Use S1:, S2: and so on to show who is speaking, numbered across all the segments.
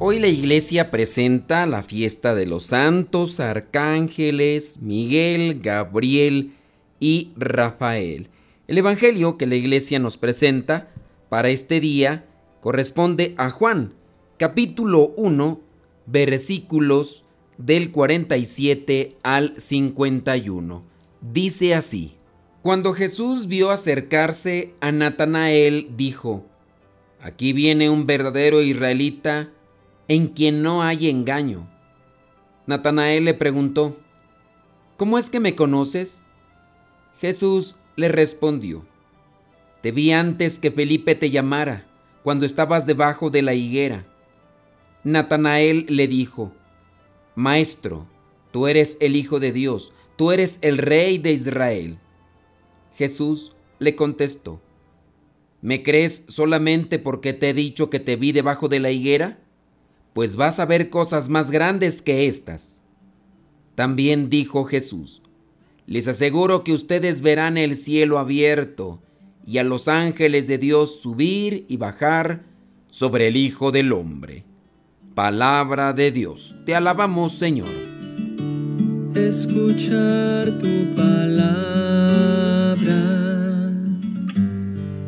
S1: Hoy la iglesia presenta la fiesta de los santos arcángeles Miguel, Gabriel y Rafael. El Evangelio que la iglesia nos presenta para este día corresponde a Juan, capítulo 1, versículos del 47 al 51. Dice así, Cuando Jesús vio acercarse a Natanael, dijo, Aquí viene un verdadero israelita, en quien no hay engaño. Natanael le preguntó, ¿Cómo es que me conoces? Jesús le respondió, Te vi antes que Felipe te llamara, cuando estabas debajo de la higuera. Natanael le dijo, Maestro, tú eres el Hijo de Dios, tú eres el Rey de Israel. Jesús le contestó, ¿me crees solamente porque te he dicho que te vi debajo de la higuera? Pues vas a ver cosas más grandes que estas. También dijo Jesús, les aseguro que ustedes verán el cielo abierto y a los ángeles de Dios subir y bajar sobre el Hijo del Hombre. Palabra de Dios, te alabamos Señor.
S2: Escuchar tu palabra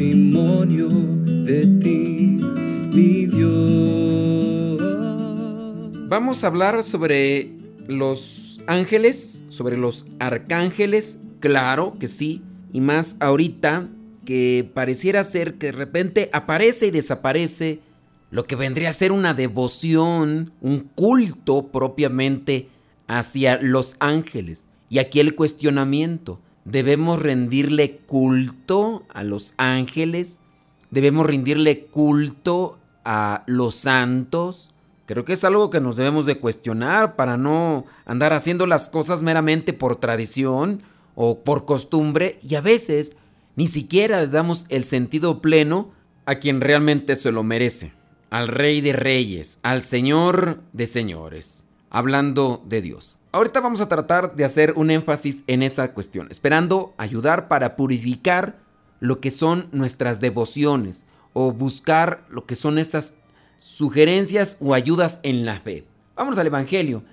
S2: testimonio de ti, mi Dios.
S1: Vamos a hablar sobre los ángeles, sobre los arcángeles, claro que sí, y más ahorita que pareciera ser que de repente aparece y desaparece lo que vendría a ser una devoción, un culto propiamente hacia los ángeles. Y aquí el cuestionamiento, debemos rendirle culto a los ángeles, debemos rendirle culto a los santos. Creo que es algo que nos debemos de cuestionar para no andar haciendo las cosas meramente por tradición o por costumbre y a veces ni siquiera le damos el sentido pleno a quien realmente se lo merece, al Rey de Reyes, al Señor de Señores, hablando de Dios. Ahorita vamos a tratar de hacer un énfasis en esa cuestión, esperando ayudar para purificar lo que son nuestras devociones o buscar lo que son esas sugerencias o ayudas en la fe. Vamos al Evangelio.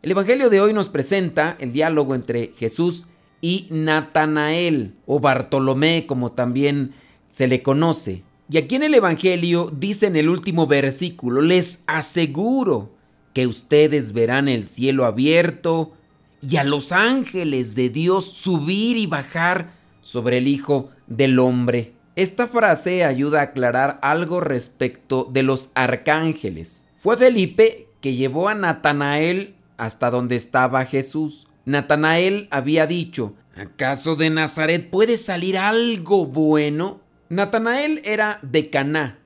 S1: El Evangelio de hoy nos presenta el diálogo entre Jesús y Natanael o Bartolomé como también se le conoce. Y aquí en el Evangelio dice en el último versículo, les aseguro que ustedes verán el cielo abierto y a los ángeles de Dios subir y bajar sobre el Hijo del Hombre. Esta frase ayuda a aclarar algo respecto de los arcángeles. Fue Felipe que llevó a Natanael hasta donde estaba Jesús. Natanael había dicho, ¿acaso de Nazaret puede salir algo bueno? Natanael era de Caná,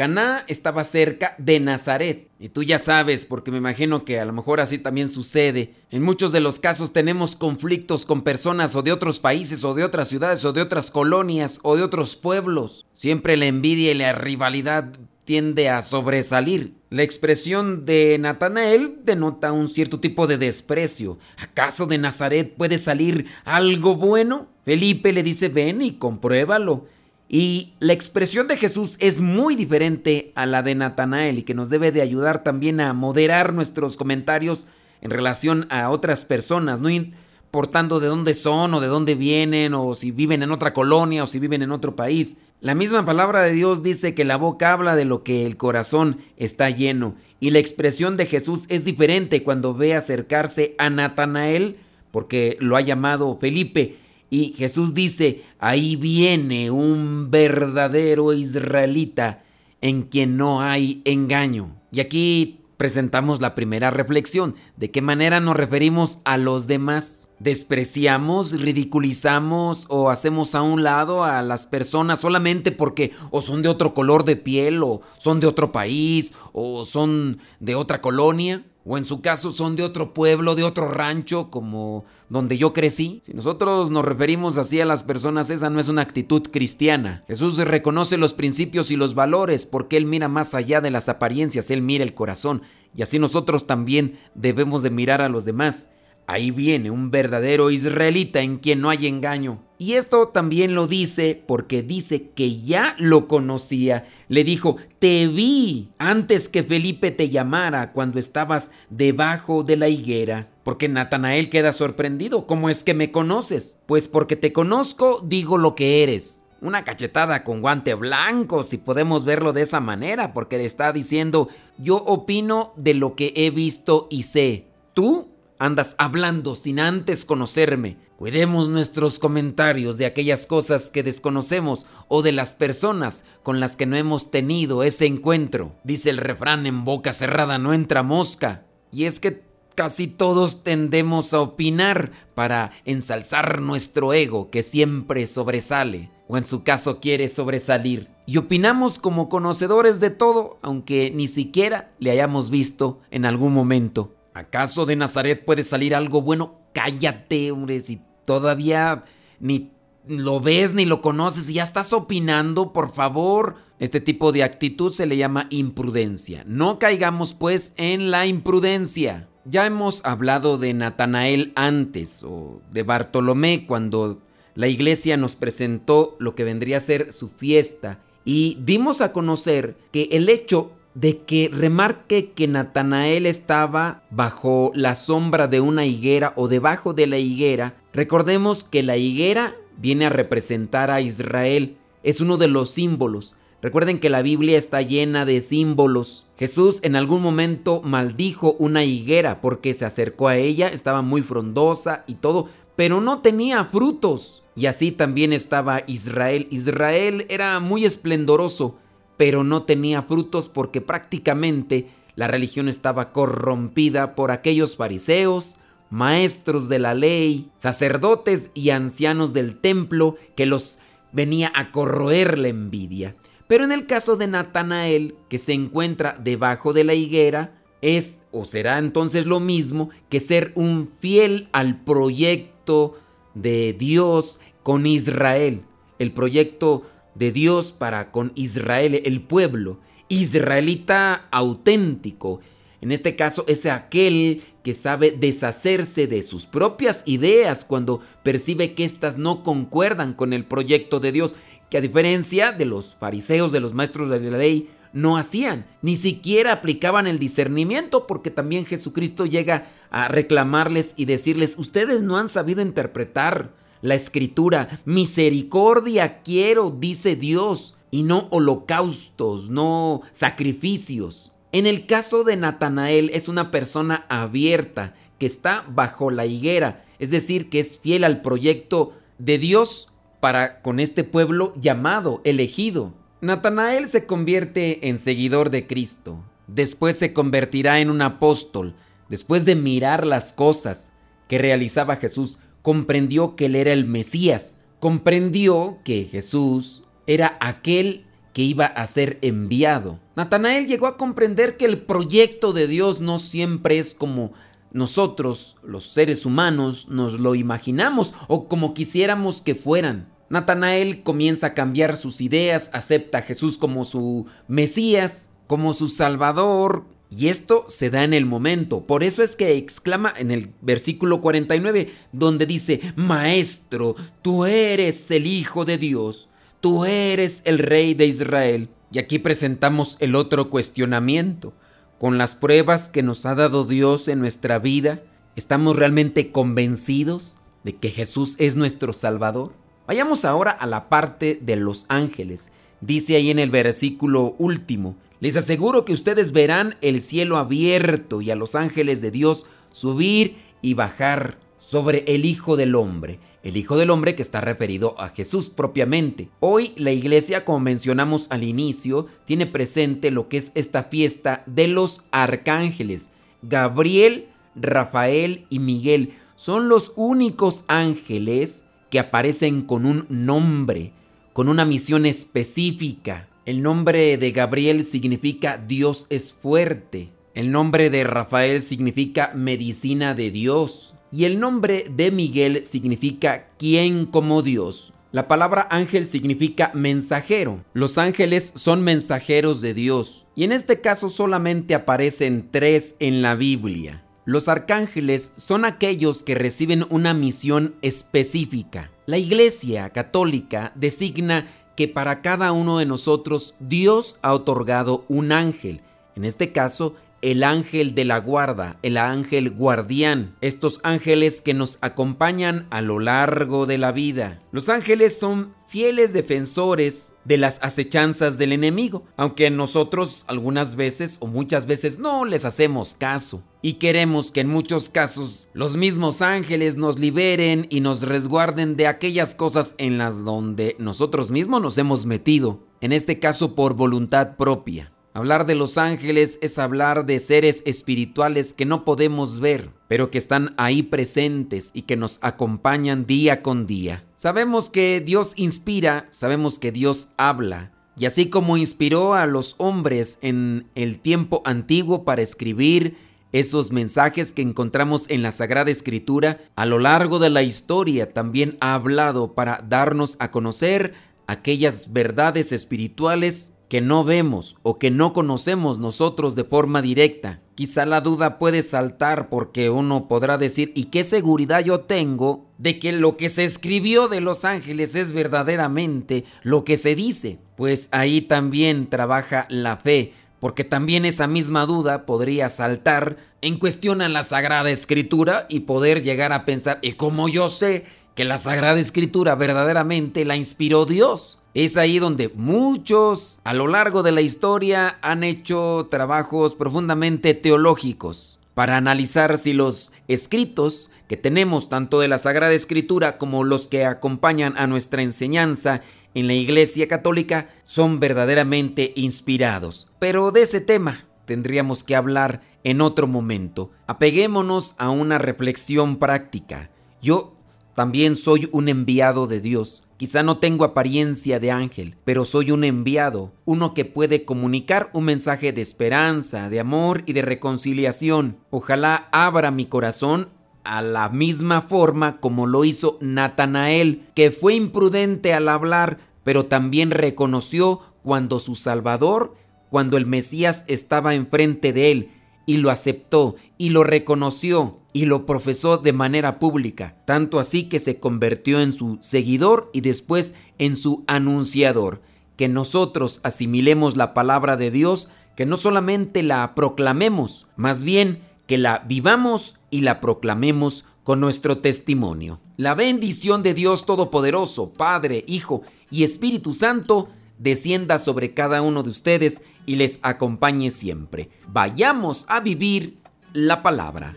S1: Caná estaba cerca de Nazaret. Y tú ya sabes, porque me imagino que a lo mejor así también sucede. En muchos de los casos tenemos conflictos con personas o de otros países o de otras ciudades o de otras colonias o de otros pueblos. Siempre la envidia y la rivalidad tiende a sobresalir. La expresión de Natanael denota un cierto tipo de desprecio. ¿Acaso de Nazaret puede salir algo bueno? Felipe le dice, ven y compruébalo. Y la expresión de Jesús es muy diferente a la de Natanael y que nos debe de ayudar también a moderar nuestros comentarios en relación a otras personas, no importando de dónde son o de dónde vienen o si viven en otra colonia o si viven en otro país. La misma palabra de Dios dice que la boca habla de lo que el corazón está lleno. Y la expresión de Jesús es diferente cuando ve acercarse a Natanael, porque lo ha llamado Felipe. Y Jesús dice, ahí viene un verdadero israelita en quien no hay engaño. Y aquí presentamos la primera reflexión. ¿De qué manera nos referimos a los demás? ¿Despreciamos, ridiculizamos o hacemos a un lado a las personas solamente porque o son de otro color de piel o son de otro país o son de otra colonia? O en su caso son de otro pueblo, de otro rancho, como donde yo crecí. Si nosotros nos referimos así a las personas, esa no es una actitud cristiana. Jesús reconoce los principios y los valores porque Él mira más allá de las apariencias, Él mira el corazón. Y así nosotros también debemos de mirar a los demás. Ahí viene un verdadero israelita en quien no hay engaño. Y esto también lo dice porque dice que ya lo conocía. Le dijo, te vi antes que Felipe te llamara cuando estabas debajo de la higuera. Porque Natanael queda sorprendido. ¿Cómo es que me conoces? Pues porque te conozco, digo lo que eres. Una cachetada con guante blanco, si podemos verlo de esa manera, porque le está diciendo, yo opino de lo que he visto y sé. Tú andas hablando sin antes conocerme. Cuidemos nuestros comentarios de aquellas cosas que desconocemos o de las personas con las que no hemos tenido ese encuentro. Dice el refrán en boca cerrada no entra mosca. Y es que casi todos tendemos a opinar para ensalzar nuestro ego que siempre sobresale o en su caso quiere sobresalir. Y opinamos como conocedores de todo, aunque ni siquiera le hayamos visto en algún momento. ¿Acaso de Nazaret puede salir algo bueno? Cállate, hombre, si todavía ni lo ves ni lo conoces y ya estás opinando, por favor. Este tipo de actitud se le llama imprudencia. No caigamos pues en la imprudencia. Ya hemos hablado de Natanael antes o de Bartolomé cuando la iglesia nos presentó lo que vendría a ser su fiesta y dimos a conocer que el hecho de que remarque que Natanael estaba bajo la sombra de una higuera o debajo de la higuera, recordemos que la higuera viene a representar a Israel, es uno de los símbolos. Recuerden que la Biblia está llena de símbolos. Jesús en algún momento maldijo una higuera porque se acercó a ella, estaba muy frondosa y todo, pero no tenía frutos. Y así también estaba Israel. Israel era muy esplendoroso, pero no tenía frutos porque prácticamente la religión estaba corrompida por aquellos fariseos, maestros de la ley, sacerdotes y ancianos del templo que los venía a corroer la envidia. Pero en el caso de Natanael, que se encuentra debajo de la higuera, es o será entonces lo mismo que ser un fiel al proyecto de Dios con Israel, el proyecto de Dios para con Israel, el pueblo israelita auténtico. En este caso es aquel que sabe deshacerse de sus propias ideas cuando percibe que éstas no concuerdan con el proyecto de Dios, que a diferencia de los fariseos, de los maestros de la ley, no hacían, ni siquiera aplicaban el discernimiento, porque también Jesucristo llega a reclamarles y decirles, ustedes no han sabido interpretar la escritura, misericordia quiero, dice Dios, y no holocaustos, no sacrificios. En el caso de Natanael es una persona abierta que está bajo la higuera, es decir, que es fiel al proyecto de Dios para con este pueblo llamado, elegido. Natanael se convierte en seguidor de Cristo, después se convertirá en un apóstol, después de mirar las cosas que realizaba Jesús, comprendió que él era el Mesías, comprendió que Jesús era aquel que iba a ser enviado. Natanael llegó a comprender que el proyecto de Dios no siempre es como nosotros, los seres humanos, nos lo imaginamos o como quisiéramos que fueran. Natanael comienza a cambiar sus ideas, acepta a Jesús como su Mesías, como su Salvador, y esto se da en el momento. Por eso es que exclama en el versículo 49, donde dice, Maestro, tú eres el Hijo de Dios, tú eres el Rey de Israel. Y aquí presentamos el otro cuestionamiento. Con las pruebas que nos ha dado Dios en nuestra vida, ¿estamos realmente convencidos de que Jesús es nuestro Salvador? Vayamos ahora a la parte de los ángeles. Dice ahí en el versículo último, les aseguro que ustedes verán el cielo abierto y a los ángeles de Dios subir y bajar sobre el Hijo del Hombre. El Hijo del Hombre que está referido a Jesús propiamente. Hoy la iglesia, como mencionamos al inicio, tiene presente lo que es esta fiesta de los arcángeles. Gabriel, Rafael y Miguel son los únicos ángeles que aparecen con un nombre, con una misión específica. El nombre de Gabriel significa Dios es fuerte. El nombre de Rafael significa medicina de Dios. Y el nombre de Miguel significa quien como Dios. La palabra ángel significa mensajero. Los ángeles son mensajeros de Dios. Y en este caso solamente aparecen tres en la Biblia. Los arcángeles son aquellos que reciben una misión específica. La Iglesia Católica designa que para cada uno de nosotros Dios ha otorgado un ángel, en este caso el ángel de la guarda, el ángel guardián, estos ángeles que nos acompañan a lo largo de la vida. Los ángeles son fieles defensores de las acechanzas del enemigo, aunque nosotros algunas veces o muchas veces no les hacemos caso. Y queremos que en muchos casos los mismos ángeles nos liberen y nos resguarden de aquellas cosas en las donde nosotros mismos nos hemos metido, en este caso por voluntad propia. Hablar de los ángeles es hablar de seres espirituales que no podemos ver, pero que están ahí presentes y que nos acompañan día con día. Sabemos que Dios inspira, sabemos que Dios habla, y así como inspiró a los hombres en el tiempo antiguo para escribir esos mensajes que encontramos en la Sagrada Escritura, a lo largo de la historia también ha hablado para darnos a conocer aquellas verdades espirituales que no vemos o que no conocemos nosotros de forma directa. Quizá la duda puede saltar porque uno podrá decir, ¿y qué seguridad yo tengo de que lo que se escribió de los ángeles es verdaderamente lo que se dice? Pues ahí también trabaja la fe, porque también esa misma duda podría saltar en cuestión a la Sagrada Escritura y poder llegar a pensar, ¿y cómo yo sé que la Sagrada Escritura verdaderamente la inspiró Dios? Es ahí donde muchos a lo largo de la historia han hecho trabajos profundamente teológicos para analizar si los escritos que tenemos tanto de la Sagrada Escritura como los que acompañan a nuestra enseñanza en la Iglesia Católica son verdaderamente inspirados. Pero de ese tema tendríamos que hablar en otro momento. Apeguémonos a una reflexión práctica. Yo también soy un enviado de Dios Quizá no tengo apariencia de ángel, pero soy un enviado, uno que puede comunicar un mensaje de esperanza, de amor y de reconciliación. Ojalá abra mi corazón a la misma forma como lo hizo Natanael, que fue imprudente al hablar, pero también reconoció cuando su Salvador, cuando el Mesías estaba enfrente de él, y lo aceptó y lo reconoció y lo profesó de manera pública, tanto así que se convirtió en su seguidor y después en su anunciador. Que nosotros asimilemos la palabra de Dios, que no solamente la proclamemos, más bien que la vivamos y la proclamemos con nuestro testimonio. La bendición de Dios Todopoderoso, Padre, Hijo y Espíritu Santo, descienda sobre cada uno de ustedes y les acompañe siempre. Vayamos a vivir la palabra.